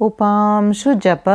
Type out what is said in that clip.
उपांशुजप